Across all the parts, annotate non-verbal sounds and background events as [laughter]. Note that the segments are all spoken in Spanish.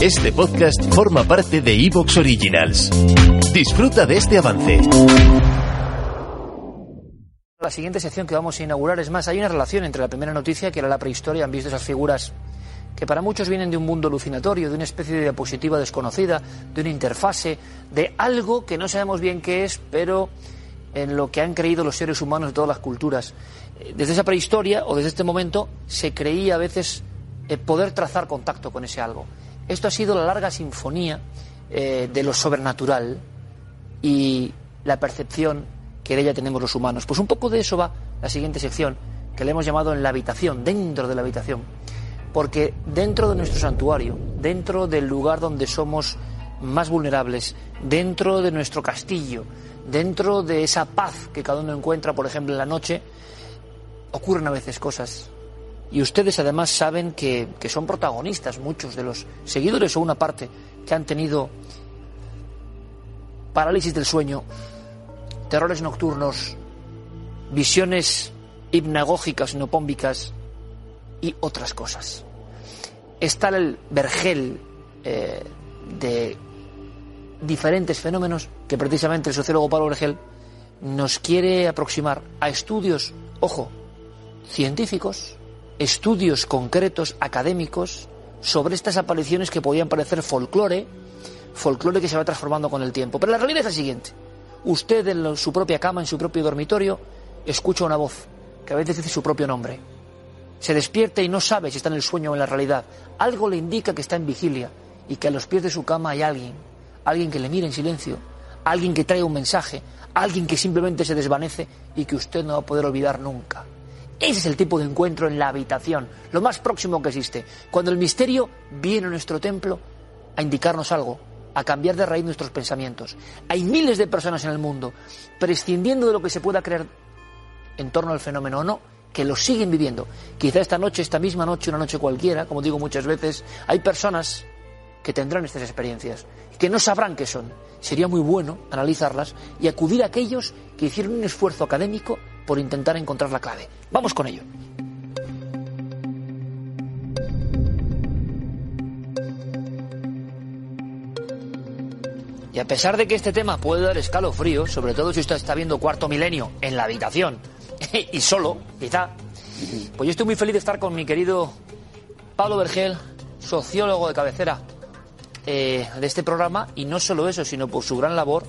Este podcast forma parte de Evox Originals. Disfruta de este avance. La siguiente sección que vamos a inaugurar es más, hay una relación entre la primera noticia, que era la prehistoria, han visto esas figuras que para muchos vienen de un mundo alucinatorio, de una especie de diapositiva desconocida, de una interfase, de algo que no sabemos bien qué es, pero en lo que han creído los seres humanos de todas las culturas. Eh, Desde esa prehistoria o desde este momento se creía a veces eh, poder trazar contacto con ese algo. Esto ha sido la larga sinfonía eh, de lo sobrenatural y la percepción que de ella tenemos los humanos. Pues un poco de eso va la siguiente sección, que le hemos llamado en la habitación, dentro de la habitación. Porque dentro de nuestro santuario, dentro del lugar donde somos más vulnerables, dentro de nuestro castillo, dentro de esa paz que cada uno encuentra, por ejemplo, en la noche, ocurren a veces cosas y ustedes además saben que, que, son protagonistas muchos de los seguidores o una parte que han tenido parálisis del sueño, terrores nocturnos, visiones hipnagógicas, nopómbicas y otras cosas. Está el vergel eh, de diferentes fenómenos que precisamente el sociólogo Pablo Vergel nos quiere aproximar a estudios, ojo, científicos, estudios concretos, académicos, sobre estas apariciones que podían parecer folclore, folclore que se va transformando con el tiempo. Pero la realidad es la siguiente. Usted en su propia cama, en su propio dormitorio, escucha una voz que a veces dice su propio nombre. Se despierta y no sabe si está en el sueño o en la realidad. Algo le indica que está en vigilia y que a los pies de su cama hay alguien. Alguien que le mira en silencio. Alguien que trae un mensaje. Alguien que simplemente se desvanece y que usted no va a poder olvidar nunca. Ese es el tipo de encuentro en la habitación, lo más próximo que existe, cuando el misterio viene a nuestro templo a indicarnos algo, a cambiar de raíz nuestros pensamientos. Hay miles de personas en el mundo, prescindiendo de lo que se pueda creer en torno al fenómeno o no, que lo siguen viviendo. Quizá esta noche, esta misma noche, una noche cualquiera, como digo muchas veces, hay personas que tendrán estas experiencias, que no sabrán qué son. Sería muy bueno analizarlas y acudir a aquellos que hicieron un esfuerzo académico por intentar encontrar la clave. Vamos con ello. Y a pesar de que este tema puede dar escalofrío, sobre todo si usted está viendo Cuarto Milenio en la habitación [laughs] y solo, quizá, pues yo estoy muy feliz de estar con mi querido Pablo Vergel, sociólogo de cabecera eh, de este programa, y no solo eso, sino por su gran labor.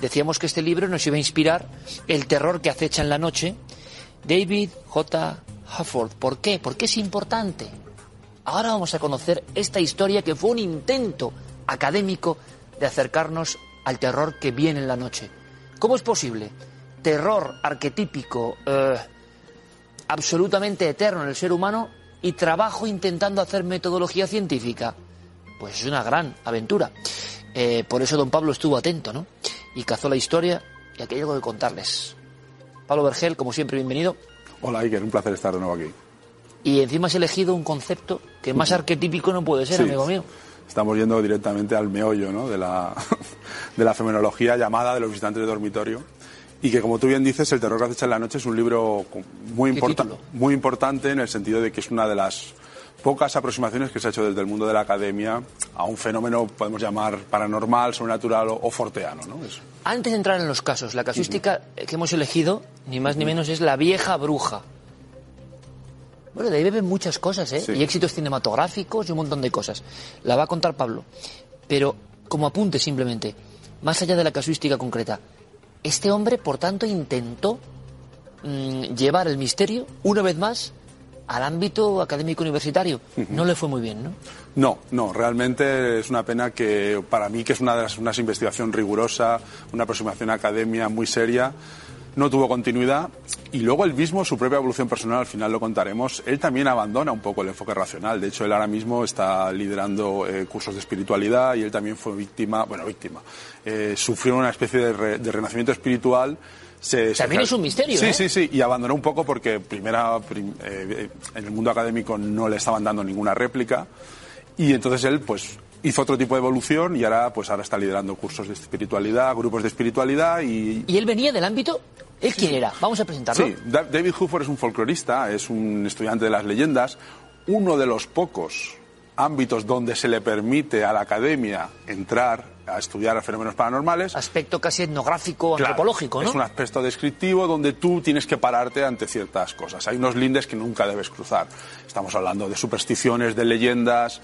Decíamos que este libro nos iba a inspirar el terror que acecha en la noche. David J. Hufford. ¿Por qué? Porque es importante. Ahora vamos a conocer esta historia que fue un intento académico de acercarnos al terror que viene en la noche. ¿Cómo es posible? Terror arquetípico, eh, absolutamente eterno en el ser humano y trabajo intentando hacer metodología científica. Pues es una gran aventura. Eh, por eso don Pablo estuvo atento, ¿no? Y cazó la historia y aquí hay algo que contarles. Pablo Vergel, como siempre, bienvenido. Hola Iker, un placer estar de nuevo aquí. Y encima has elegido un concepto que más arquetípico no puede ser, Sí. amigo mío. Estamos yendo directamente al meollo ¿no? de, la, [laughs] de la fenomenología llamada de los visitantes de dormitorio. Y que, como tú bien dices, El terror que acecha en la noche es un libro muy, ¿Qué importa- título? muy importante en el sentido de que es una de las pocas aproximaciones que se ha hecho desde el mundo de la academia a un fenómeno, podemos llamar paranormal, sobrenatural o, o forteano. ¿no? Es- Antes de entrar en los casos, la casuística que hemos elegido, ni más ni menos, es la vieja bruja. Bueno, de ahí beben muchas cosas, ¿eh? Sí. Y éxitos cinematográficos y un montón de cosas. La va a contar Pablo. Pero, como apunte simplemente, más allá de la casuística concreta, este hombre, por tanto, intentó mm, llevar el misterio, una vez más, al ámbito académico universitario. No le fue muy bien, ¿no? No, no, realmente es una pena que para mí, que es una, de las, una investigación rigurosa, una aproximación a academia muy seria, no tuvo continuidad y luego él mismo, su propia evolución personal, al final lo contaremos, él también abandona un poco el enfoque racional. De hecho, él ahora mismo está liderando eh, cursos de espiritualidad y él también fue víctima, bueno, víctima, eh, sufrió una especie de, renacimiento espiritual. Se, también es un misterio. Sí, ¿eh? sí, sí, y abandonó un poco porque primera, en el mundo académico no le estaban dando ninguna réplica y entonces él, pues, hizo otro tipo de evolución y ahora pues ahora está liderando cursos de espiritualidad, grupos de espiritualidad y... ¿Y él venía del ámbito? ¿Él quién era? Vamos a presentarlo. Sí, David Hoofer es un folclorista, es un estudiante de las leyendas, uno de los pocos ámbitos donde se le permite a la academia entrar a estudiar fenómenos paranormales. Aspecto casi etnográfico, antropológico, ¿no? Es un aspecto descriptivo donde tú tienes que pararte ante ciertas cosas. Hay unos lindes que nunca debes cruzar. Estamos hablando de supersticiones, de leyendas,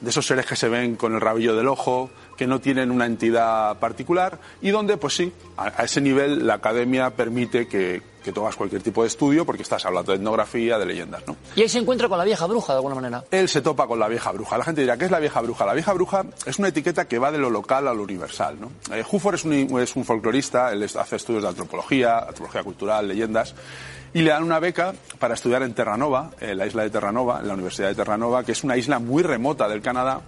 de esos seres que se ven con el rabillo del ojo, que no tienen una entidad particular y donde, pues sí, a, ese nivel la academia permite que, que, tomas cualquier tipo de estudio porque estás hablando de etnografía, de leyendas, ¿no? Y ahí se encuentra con la vieja bruja, de alguna manera. Él se topa con la vieja bruja. La gente dirá, ¿qué es la vieja bruja? La vieja bruja es una etiqueta que va de lo local a lo universal, ¿no? Eh, es un, es un folclorista, él hace estudios de antropología, antropología cultural, leyendas, y le dan una beca para estudiar en Terranova, en la isla de Terranova, en la Universidad de Terranova, que es una isla muy remota del Canadá,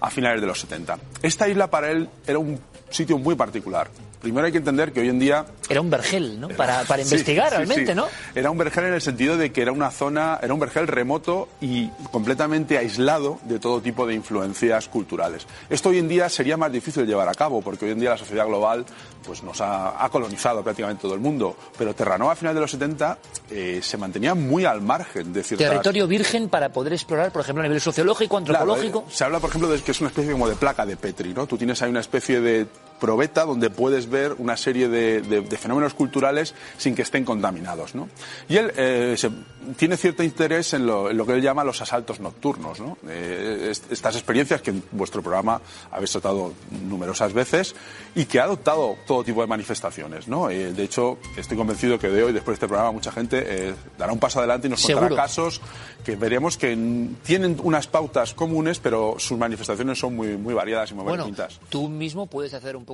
a finales de los 70. Esta isla para él era un sitio muy particular. Primero hay que entender que hoy en día... Era un vergel, ¿no? Para, para [laughs] investigar realmente, ¿no? Era un vergel en el sentido de que era una zona, era un vergel remoto y completamente aislado de todo tipo de influencias culturales. Esto hoy en día sería más difícil de llevar a cabo, porque hoy en día la sociedad global pues, nos ha, ha colonizado prácticamente todo el mundo. Pero Terranova a finales de los 70 eh, se mantenía muy al margen de ciertas... Territorio virgen para poder explorar, por ejemplo, a nivel sociológico, antropológico. Eh, se habla, por ejemplo, de que es una especie como de placa de Petri, ¿no? Tú tienes ahí una especie de probeta donde puedes ver una serie de, fenómenos culturales sin que estén contaminados. ¿no? Y él eh, tiene cierto interés en lo, que él llama los asaltos nocturnos. ¿no? Eh, estas experiencias que en vuestro programa habéis tratado numerosas veces y que ha adoptado todo tipo de manifestaciones. ¿no? Eh, de hecho, estoy convencido que de hoy, después de este programa, mucha gente dará un paso adelante y nos contará casos que veremos que tienen unas pautas comunes, pero sus manifestaciones son muy, muy variadas y muy bueno, Tú mismo puedes hacer un poco